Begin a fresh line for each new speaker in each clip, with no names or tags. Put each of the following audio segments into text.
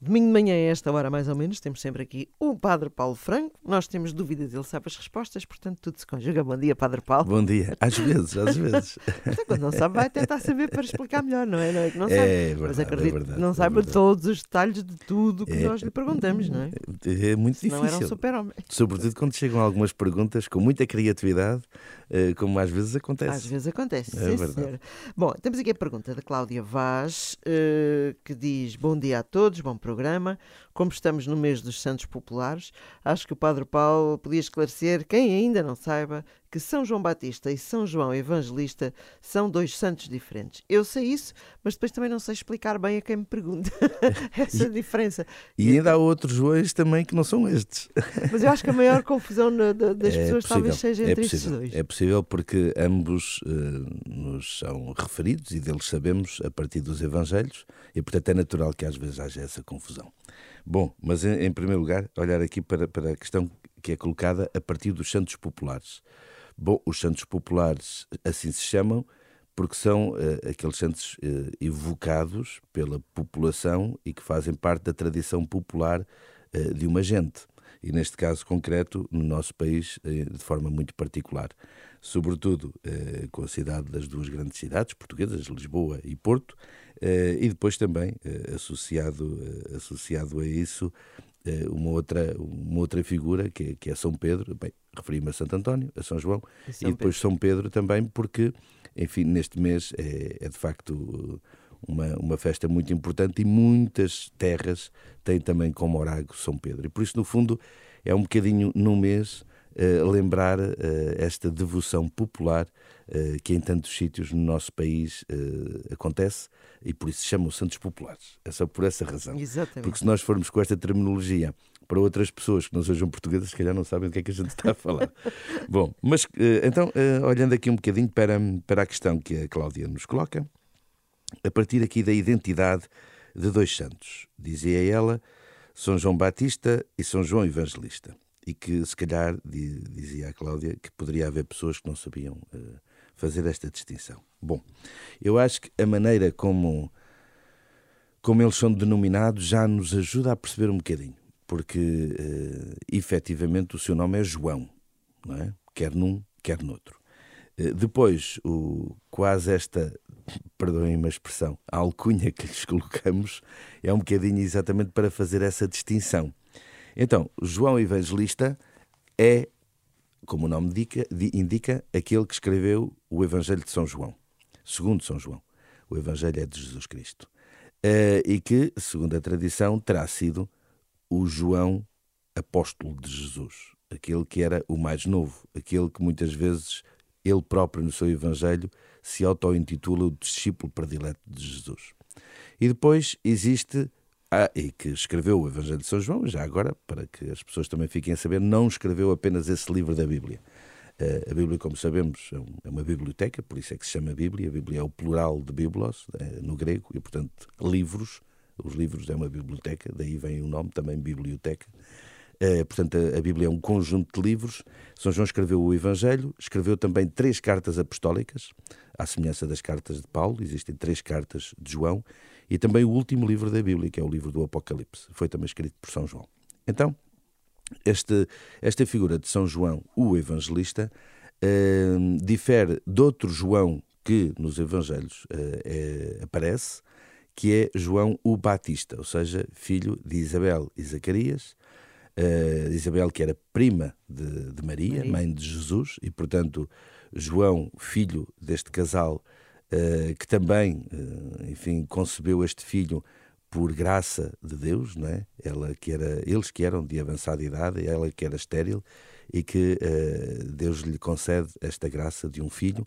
Domingo de manhã, a esta hora mais ou menos, temos sempre aqui o Padre Paulo Franco. Nós temos dúvidas, ele sabe as respostas, portanto tudo se conjuga. Bom dia, Padre Paulo.
Bom dia. Às vezes, às vezes.
quando não sabe, vai tentar saber para explicar melhor, não é? Não é que não
É
sabe.
verdade,
Mas
é
acredito
verdade,
que não
é
saiba todos os detalhes de tudo que
É.
nós lhe perguntamos, não é?
É muito
Não era um
difícil.
super-homem.
Sobretudo quando chegam algumas perguntas com muita criatividade, eh, como às vezes acontece.
Às vezes acontece,
É
sim,
verdade.
senhora. Bom, temos aqui a pergunta da Cláudia Vaz, eh, que diz: Bom dia a todos, bom programa. Como estamos no mês dos Santos Populares, acho que o Padre Paulo podia esclarecer, quem ainda não saiba, que São João Batista e São João Evangelista são dois santos diferentes. Eu sei isso, mas depois também não sei explicar bem a quem me pergunta essa diferença.
E ainda há outros Joões também que não são estes.
Mas eu acho que a maior confusão na- da- das
é
pessoas talvez
possível,
seja
é
entre estes
possível.
dois.
É possível porque ambos eh, nos são referidos e deles sabemos a partir dos Evangelhos e, portanto, é natural que às vezes haja essa confusão. Bom, mas em, em primeiro lugar, olhar aqui para, para a questão que é colocada a partir dos santos populares. Bom, os santos populares assim se chamam porque são eh, aqueles santos eh, evocados pela população e que fazem parte da tradição popular eh, de uma gente. E neste caso concreto, no nosso país, de forma muito particular. Sobretudo com a cidade das duas grandes cidades portuguesas, Lisboa e Porto, e depois também associado, associado a isso uma outra, uma outra figura que é, que é São Pedro, bem, referi-me a Santo António, a São João,
E São
e depois São Pedro também, porque, enfim, neste mês é, é de facto uma, uma festa muito importante e muitas terras têm também como orago São Pedro. E por isso, no fundo, é um bocadinho no mês eh, lembrar eh, esta devoção popular eh, que em tantos sítios no nosso país acontece e por isso se chamam Santos Populares. É só por essa razão.
Exatamente.
Porque se nós formos com esta terminologia para outras pessoas que não sejam portuguesas, se calhar não sabem do que é que a gente está a falar. Bom, mas eh, então, eh, olhando aqui um bocadinho para, para a questão que a Cláudia nos coloca, a partir aqui da identidade de dois santos, dizia ela, São João Batista e São João Evangelista. E que, se calhar, di- dizia a Cláudia, que poderia haver pessoas que não sabiam eh, fazer esta distinção. Bom, eu acho que a maneira como como eles são denominados, já nos ajuda a perceber um bocadinho, porque eh, efetivamente o seu nome é João, não é? quer num, quer noutro. Eh, depois, o, quase esta, perdoem-me a expressão, a alcunha que lhes colocamos é um bocadinho exatamente para fazer essa distinção. Então, João Evangelista é, como o nome indica, di- indica, aquele que escreveu o Evangelho de São João, segundo São João. O Evangelho é de Jesus Cristo. Eh, e que, segundo a tradição, terá sido o João apóstolo de Jesus, aquele que era o mais novo, aquele que muitas vezes ele próprio no seu Evangelho se auto-intitula o discípulo predileto de Jesus. E depois existe, ah, e que escreveu o Evangelho de São João, já agora, para que as pessoas também fiquem a saber, não escreveu apenas esse livro da Bíblia. Eh, A Bíblia, como sabemos, é é uma biblioteca, por isso é que se chama Bíblia. A Bíblia é o plural de biblos, eh, no grego, e portanto, livros. Os livros é uma biblioteca, daí vem o nome também, biblioteca. Eh, portanto, a, a Bíblia é um conjunto de livros. São João escreveu o Evangelho, escreveu também três cartas apostólicas, à semelhança das cartas de Paulo, existem três cartas de João, e também o último livro da Bíblia, que é o livro do Apocalipse. Foi também escrito por São João. Então, este, esta figura de São João, o evangelista, eh, difere de outro João que nos Evangelhos eh, eh, aparece, que é João o Batista, ou seja, filho de Isabel e Zacarias. Eh, Isabel, que era prima de, de Maria,
Maria.
mãe de Jesus, e portanto João, filho deste casal, eh, que também, eh, enfim, concebeu este filho por graça de Deus, não é? Ela que era, eles que eram de avançada idade, ela que era estéril, e que Deus lhe concede esta graça de um filho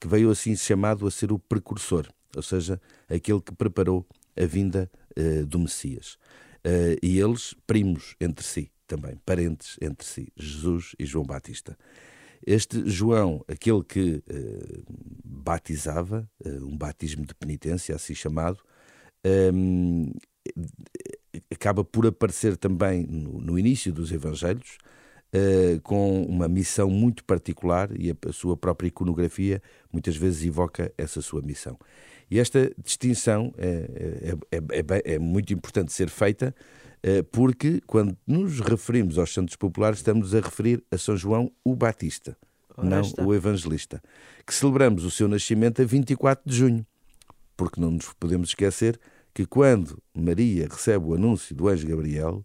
que veio assim chamado a ser o precursor, ou seja, aquele que preparou a vinda eh, do Messias. Eh, e eles primos entre si também, parentes entre si, Jesus e João Batista. Este João, aquele que eh, batizava, um batismo de penitência, assim chamado, hum, acaba por aparecer também no, no início dos Evangelhos, eh, com uma missão muito particular e a, a sua própria iconografia muitas vezes evoca essa sua missão. E esta distinção é, é, é, é muito importante ser feita, porque quando nos referimos aos santos populares, estamos a referir a São João o Batista, Ora não está. o Evangelista, que celebramos o seu nascimento a 24 de junho, porque não nos podemos esquecer que quando Maria recebe o anúncio do anjo Gabriel,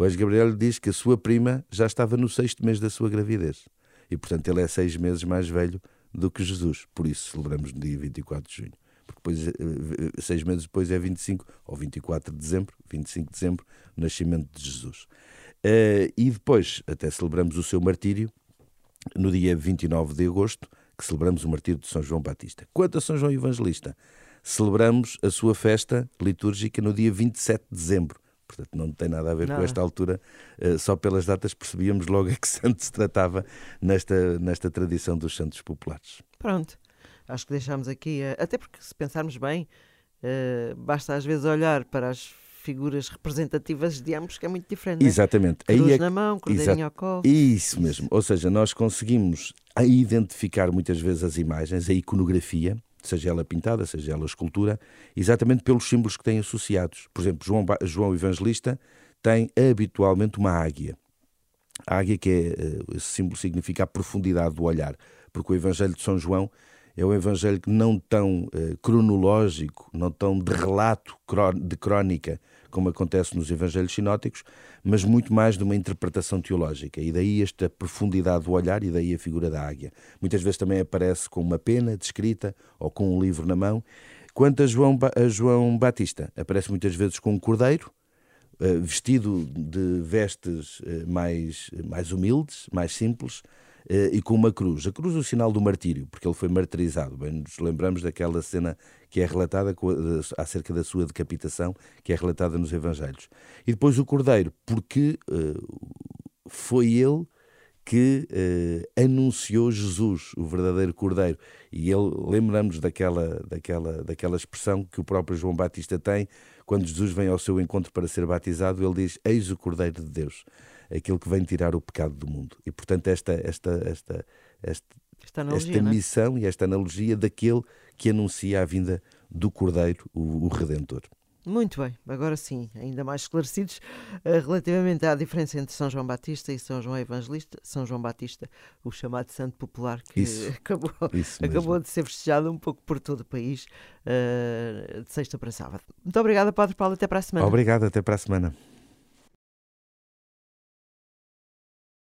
o anjo Gabriel diz que a sua prima já estava no sexto mês da sua gravidez. E, portanto, ele é seis meses mais velho do que Jesus. Por isso celebramos no dia 24 de junho. Porque depois, eh, eh, seis meses depois é 25 ou 24 de dezembro, 25 de dezembro, nascimento de Jesus. Eh, e depois até celebramos o seu martírio no dia 29 de agosto, que celebramos o martírio de São João Batista. Quanto a São João Evangelista, celebramos a sua festa litúrgica no dia 27 de dezembro, Portanto, não tem nada a ver com esta altura. Uh, só pelas datas percebíamos logo a que santo se tratava nesta, nesta tradição dos santos populares.
Pronto. Acho que deixámos aqui, uh, até porque se pensarmos bem, uh, basta às vezes olhar para as figuras representativas de ambos, que é muito diferente.
É? Exatamente.
Cruz Aí é... na mão, cordeirinho ao colo.
Isso mesmo. Ou seja, nós conseguimos identificar muitas vezes as imagens, a iconografia, seja ela pintada, seja ela escultura, exatamente pelos símbolos que têm associados. Por exemplo, João, João Evangelista tem habitualmente uma águia. A águia que é, eh, esse símbolo significa a profundidade do olhar, porque o Evangelho de São João é um evangelho não tão uh, cronológico, não tão de relato de crónica, como acontece nos evangelhos sinóticos, mas muito mais de uma interpretação teológica. E daí esta profundidade do olhar e daí a figura da águia. Muitas vezes também aparece com uma pena descrita ou com um livro na mão. Quanto a João, a João Batista, aparece muitas vezes com um cordeiro, uh, vestido de vestes uh, mais, mais humildes, mais simples, eh, e com uma cruz. A cruz é o sinal do martírio, porque ele foi martirizado. Bem, nos lembramos daquela cena que é relatada acerca da sua decapitação, que é relatada nos Evangelhos. E depois o cordeiro, porque uh, foi ele que uh, anunciou Jesus, o verdadeiro Cordeiro. E ele lembramos daquela, daquela, daquela expressão que o próprio João Batista tem, quando Jesus vem ao seu encontro para ser batizado, ele diz: Eis o Cordeiro de Deus aquilo que vem tirar o pecado do mundo. E, portanto, esta, esta, esta, esta, esta, analogia, esta é? missão e esta analogia daquele que anuncia a vinda do Cordeiro, o, o Redentor.
Muito bem, agora sim, ainda mais esclarecidos uh, relativamente à diferença entre São João Batista e São João Evangelista. São João Batista, o chamado Santo Popular, que
isso,
acabou,
isso
acabou de ser festejado um pouco por todo o país, uh, de sexta para sábado. Muito obrigada, Padre Paulo, até para a semana.
Obrigado, até para a semana.